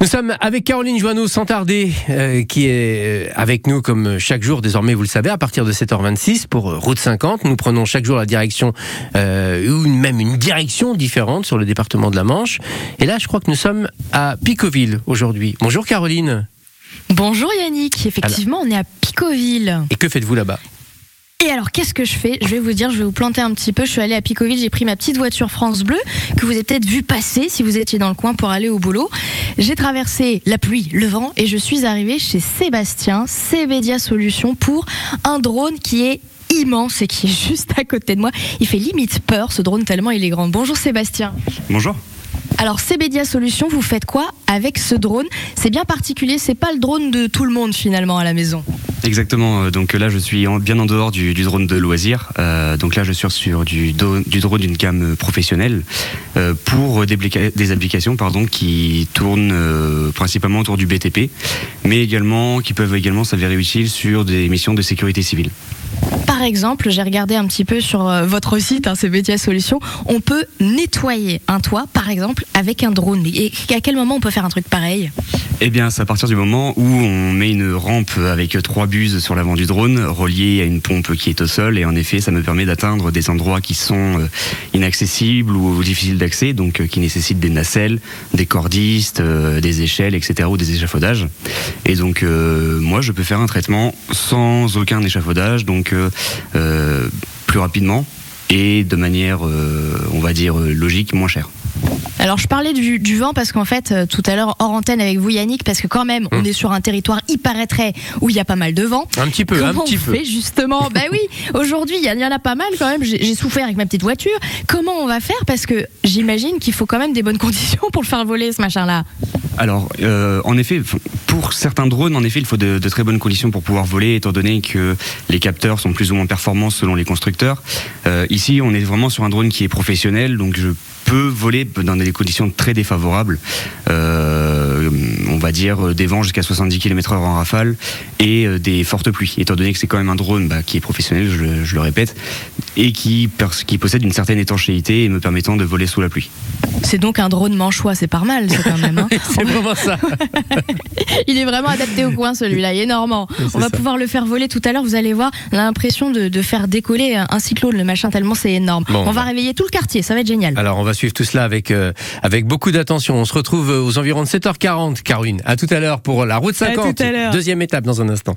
Nous sommes avec Caroline Joanneau sans tarder, euh, qui est euh, avec nous comme chaque jour, désormais vous le savez, à partir de 7h26 pour Route 50. Nous prenons chaque jour la direction, euh, ou même une direction différente sur le département de la Manche. Et là, je crois que nous sommes à Picoville aujourd'hui. Bonjour Caroline. Bonjour Yannick, effectivement on est à Picoville. Et que faites-vous là-bas? Et alors qu'est-ce que je fais? Je vais vous dire, je vais vous planter un petit peu. Je suis allée à Picoville, j'ai pris ma petite voiture France Bleu que vous avez peut-être vu passer si vous étiez dans le coin pour aller au boulot. J'ai traversé la pluie, le vent et je suis arrivée chez Sébastien, Cbedia Solutions pour un drone qui est immense et qui est juste à côté de moi. Il fait limite peur ce drone tellement il est grand. Bonjour Sébastien. Bonjour. Alors Cbedia Solutions, vous faites quoi avec ce drone? C'est bien particulier, c'est pas le drone de tout le monde finalement à la maison. Exactement. euh, Donc là, je suis en- bien en dehors du, du drone de loisir. Euh, donc là, je suis sur du, du drone d'une gamme professionnelle euh, pour des, des applications pardon, qui tournent euh, principalement autour du BTP, mais également qui peuvent également s'avérer utiles sur des missions de sécurité civile. Par exemple, j'ai regardé un petit peu sur euh, votre site, hein, Cbedia Solutions, on peut nettoyer un toit, par exemple, avec un drone. Et à quel moment on peut faire un truc pareil? Eh bien, c'est à partir du moment où on met une rampe avec trois buses sur l'avant du drone, reliée à une pompe qui est au sol, et en effet, ça me permet d'atteindre des endroits qui sont euh, inaccessibles ou difficiles d'accès, donc euh, qui nécessitent des nacelles, des cordistes, des échelles, etc., ou des échafaudages. Et donc, moi, je peux faire un traitement sans aucun échafaudage, donc plus rapidement et de manière, euh, on va dire, euh, logique, moins chère. Alors je parlais du, du vent parce qu'en fait, euh, tout à l'heure, hors antenne avec vous Yannick, parce que quand même, on Hum. est sur un territoire, il paraîtrait, où il y a pas mal de vent. Un petit peu, Comment un petit on peu. fait justement? Ben oui, aujourd'hui il y, en- il y en a pas mal quand même. J'ai j'ai souffert avec ma petite voiture. Comment on va faire? Parce que j'imagine qu'il faut quand même des bonnes conditions pour le faire voler ce machin-là. Alors, euh, en effet, pour certains drones, en effet, il faut de, de très bonnes conditions pour pouvoir voler, étant donné que les capteurs sont plus ou moins performants selon les constructeurs. Euh, ici, on est vraiment sur un drone qui est professionnel, donc je voler dans des conditions très défavorables. Euh, on va dire euh, des vents jusqu'à 70 km/h en rafale et euh, des fortes pluies, étant donné que c'est quand même un drone bah, qui est professionnel, je, le- je le répète, et qui, possède une certaine étanchéité et me permettant de voler sous la pluie. C'est donc un drone manchois, c'est pas mal ça quand même. hein. C'est vraiment ça. Il est vraiment adapté au coin celui-là, il est normand. C'est On va ça. pouvoir le faire voler tout à l'heure, vous allez voir, on a l'impression de, de faire décoller un, cyclone, le machin, tellement c'est énorme. Bon, on va réveiller tout le quartier, ça va être génial. Alors, on va suivre tout cela avec, euh, avec beaucoup d'attention. On se retrouve euh, aux environs de 7h40, Caroline. À tout à l'heure pour la route À tout 50. à l'heure. Deuxième étape dans un instant.